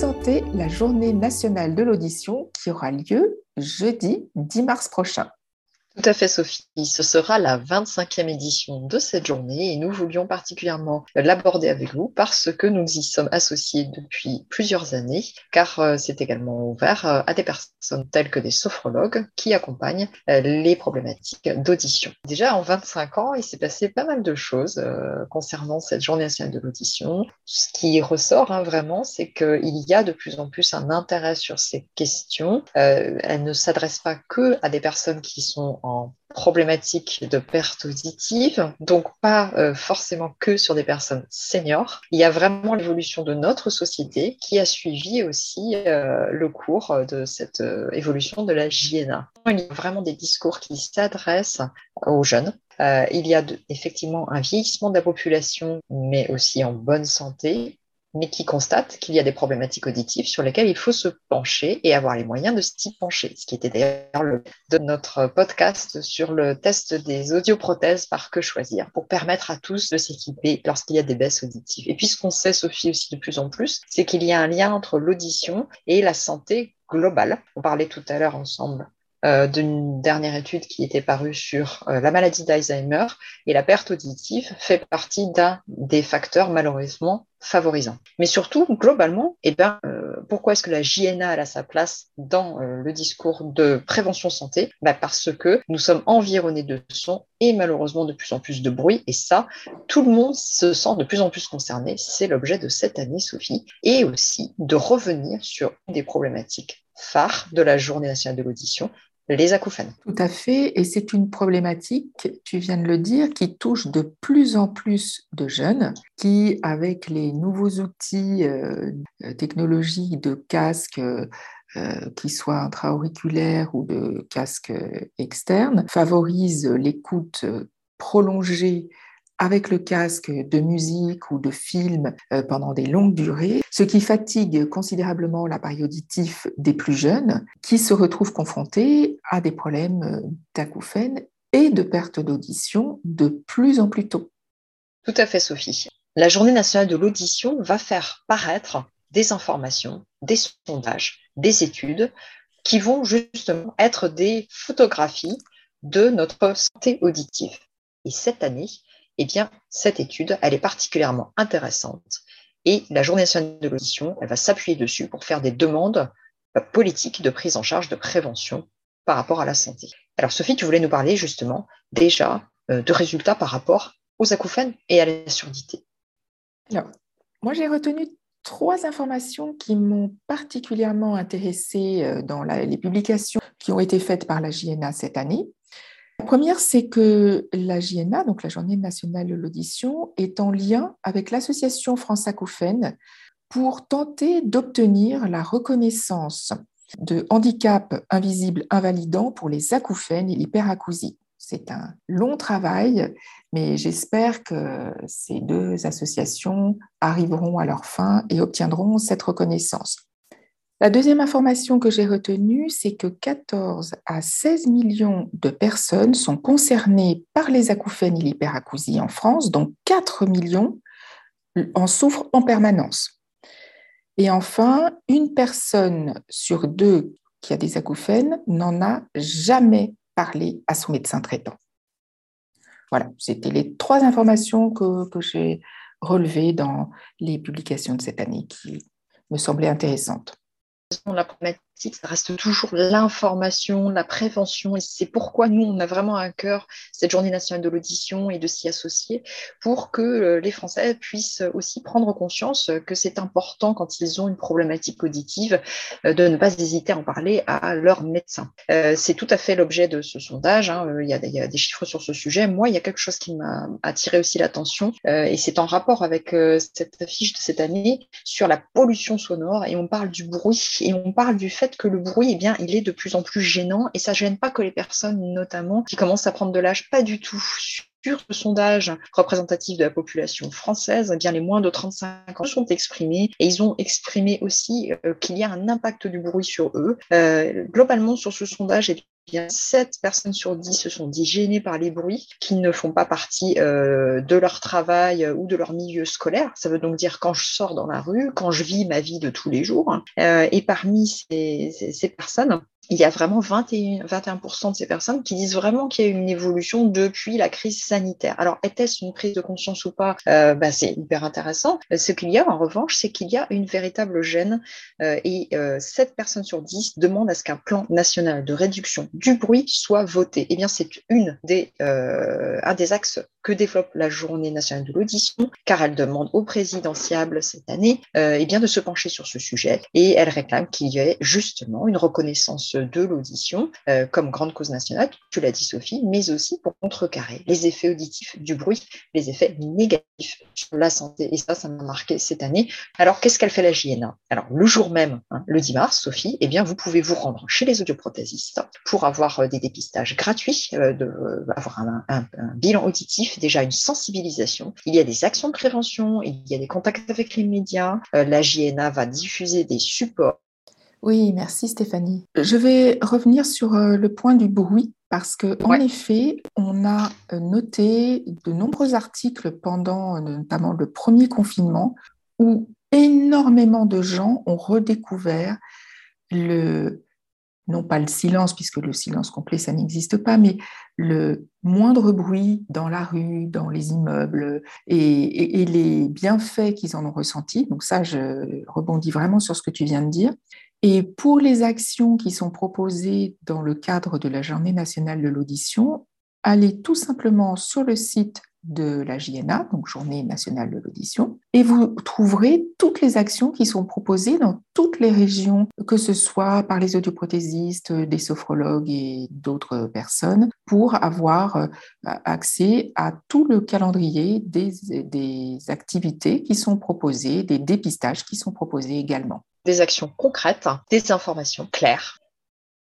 présenter la journée nationale de l'audition qui aura lieu jeudi 10 mars prochain. Tout à fait, Sophie. Ce sera la 25e édition de cette journée et nous voulions particulièrement l'aborder avec vous parce que nous y sommes associés depuis plusieurs années, car euh, c'est également ouvert euh, à des personnes telles que des sophrologues qui accompagnent euh, les problématiques d'audition. Déjà, en 25 ans, il s'est passé pas mal de choses concernant cette journée nationale de l'audition. Ce qui ressort hein, vraiment, c'est qu'il y a de plus en plus un intérêt sur ces questions. elles ne s'adressent pas que à des personnes qui sont en problématiques de perte auditive, donc pas euh, forcément que sur des personnes seniors. Il y a vraiment l'évolution de notre société qui a suivi aussi euh, le cours de cette euh, évolution de la JNA. Il y a vraiment des discours qui s'adressent aux jeunes. il y a effectivement un vieillissement de la population, mais aussi en bonne santé, mais qui constate qu'il y a des problématiques auditives sur lesquelles il faut se pencher et avoir les moyens de s'y pencher, ce qui était d'ailleurs le de notre podcast sur le test des audioprothèses par que choisir, pour permettre à tous de s'équiper lorsqu'il y a des baisses auditives. Et puis ce qu'on sait, Sophie, aussi de plus en plus, c'est qu'il y a un lien entre l'audition et la santé globale. On parlait tout à l'heure ensemble euh, d'une dernière étude qui était parue sur euh, la maladie d'Alzheimer et la perte auditive fait partie d'un des facteurs malheureusement favorisants. Mais surtout, globalement, eh ben, euh, pourquoi est-ce que la JNA a sa place dans le discours de prévention santé? Ben Parce que nous sommes environnés de sons et malheureusement de plus en plus de bruit. Et ça, tout le monde se sent de plus en plus concerné. C'est l'objet de cette année, Sophie. Et aussi de revenir sur des problématiques phares de la Journée nationale de l'audition, les acouphènes. Tout à fait, et c'est une problématique, tu viens de le dire, qui touche de plus en plus de jeunes qui, avec les nouveaux outils euh, technologiques de casques, euh, qui soient intra-auriculaires ou de casques externes, favorisent l'écoute prolongée avec le casque de musique ou de film euh, pendant des longues durées, ce qui fatigue considérablement l'appareil auditif des plus jeunes qui se retrouvent confrontés à des problèmes euh, d'acouphènes et de perte d'audition de plus en plus tôt. Tout à fait, Sophie. La Journée nationale de l'audition va faire paraître des informations, des sondages, des études qui vont justement être des photographies de notre santé auditive. Et cette année, eh bien, cette étude, elle est particulièrement intéressante. Et la Journée nationale de l'audition, elle va s'appuyer dessus pour faire des demandes euh, politiques de prise en charge, de prévention par rapport à la santé. Alors, Sophie, tu voulais nous parler justement déjà euh, de résultats par rapport aux acouphènes et à la surdité. Alors, moi, j'ai retenu trois informations qui m'ont particulièrement intéressée euh, dans les publications qui ont été faites par la JNA cette année. La première, c'est que la JNA, donc la Journée nationale de l'audition, est en lien avec l'association France Acouphènes pour tenter d'obtenir la reconnaissance de handicap invisible invalidant pour les acouphènes et l'hyperacousie. C'est un long travail, mais j'espère que ces deux associations arriveront à leur fin et obtiendront cette reconnaissance. La deuxième information que j'ai retenue, c'est que 14 à 16 millions de personnes sont concernées par les acouphènes et l'hyperacousie en France, dont 4 millions en souffrent en permanence. Et enfin, une personne sur deux qui a des acouphènes n'en a jamais parlé à son médecin traitant. Voilà, c'était les trois informations que, j'ai relevées dans les publications de cette année qui me semblaient intéressantes la problématique, ça reste toujours l'information, la prévention. Et c'est pourquoi nous, on a vraiment à cœur cette journée nationale de l'audition et de s'y associer pour que euh, les Français puissent aussi prendre conscience que c'est important quand ils ont une problématique auditive euh, de ne pas hésiter à en parler à leur médecin. Euh, c'est tout à fait l'objet de ce sondage. Hein. Il, y a, il, y a, des chiffres sur ce sujet. Moi, il y a quelque chose qui m'a attiré aussi l'attention et c'est en rapport avec cette affiche de cette année sur la pollution sonore et on parle du bruit et on parle du fait que le bruit, eh bien, il est de plus en plus gênant et ça gêne pas que les personnes, notamment, qui commencent à prendre de l'âge, pas du tout. Sur ce sondage représentatif de la population française, eh bien, les moins de 35 ans sont exprimés et ils ont exprimé aussi euh, qu'il y a un impact du bruit sur eux. Euh, globalement, sur ce sondage, eh bien 7 personnes sur 10 se sont dit gênées par les bruits qui ne font pas partie euh, de leur travail ou de leur milieu scolaire. Ça veut donc dire quand je sors dans la rue, quand je vis ma vie de tous les jours. Euh, et parmi ces personnes, il y a vraiment 21, 21% de ces personnes qui disent vraiment qu'il y a eu une évolution depuis la crise sanitaire. Alors, était-ce une prise de conscience ou pas? Euh, bah, C'est hyper intéressant. Ce qu'il y a, en revanche, c'est qu'il y a une véritable gêne euh, et euh, 7 personnes sur 10 demandent à ce qu'un plan national de réduction du bruit soit voté. Eh bien, c'est une des, euh, un des axes que développe la Journée nationale de l'audition, car elle demande au présidentiable cette année euh, eh bien, de se pencher sur ce sujet et elle réclame qu'il y ait justement une reconnaissance de l'audition euh, comme grande cause nationale, tu l'as dit Sophie, mais aussi pour contrecarrer les effets auditifs du bruit, les effets négatifs sur la santé. Et ça, ça m'a marqué cette année. Alors, qu'est-ce qu'elle fait la JNA Alors, le jour même, hein, le 10 mars, Sophie, eh bien, vous pouvez vous rendre chez les audioprothésistes pour avoir euh, des dépistages gratuits, euh, avoir un, bilan auditif, déjà une sensibilisation. Il y a des actions de prévention, il y a des contacts avec les médias. La JNA va diffuser des supports oui, merci Stéphanie. Je vais revenir sur euh, le point du bruit parce que en effet, on a euh, noté de nombreux articles pendant euh, notamment le premier confinement où énormément de gens ont redécouvert le non pas le silence, puisque le silence complet, ça n'existe pas, mais le moindre bruit dans la rue, dans les immeubles, et, et, et les bienfaits qu'ils en ont ressentis. Donc ça, je rebondis vraiment sur ce que tu viens de dire. Et pour les actions qui sont proposées dans le cadre de la Journée nationale de l'audition, allez tout simplement sur le site de la JNA, donc Journée nationale de l'audition, et vous trouverez toutes les actions qui sont proposées dans toutes les régions, que ce soit par les audioprothésistes, des sophrologues et d'autres personnes, pour avoir euh, accès à tout le calendrier des, des activités qui sont proposées, des dépistages qui sont proposés également des actions concrètes, des informations claires.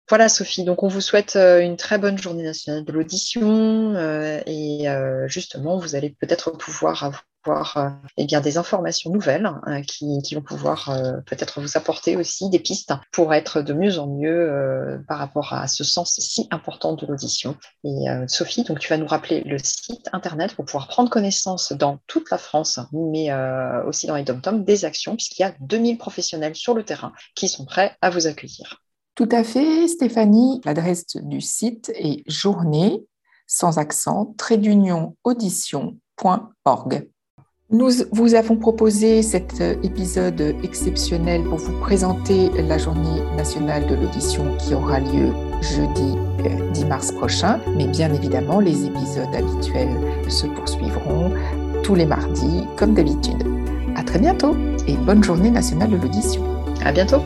Voilà Sophie, donc on vous souhaite euh, une très bonne journée nationale de l'audition euh, et euh, justement vous allez peut-être pouvoir avoir euh, eh bien, des informations nouvelles euh, qui, qui, vont pouvoir euh, peut-être vous apporter aussi des pistes pour être de mieux en mieux par rapport à ce sens si important de l'audition. Et Sophie, donc tu vas nous rappeler le site internet pour pouvoir prendre connaissance dans toute la France, mais aussi dans les dom des actions puisqu'il y a 2000 professionnels sur le terrain qui sont prêts à vous accueillir. Tout à fait, Stéphanie. L'adresse du site est journée sans accent, trait d'union audition.org. Nous vous avons proposé cet épisode exceptionnel pour vous présenter la journée nationale de l'audition qui aura lieu jeudi 10 mars prochain. Mais bien évidemment, les épisodes habituels se poursuivront tous les mardis comme d'habitude. À très bientôt et bonne journée nationale de l'audition. À bientôt.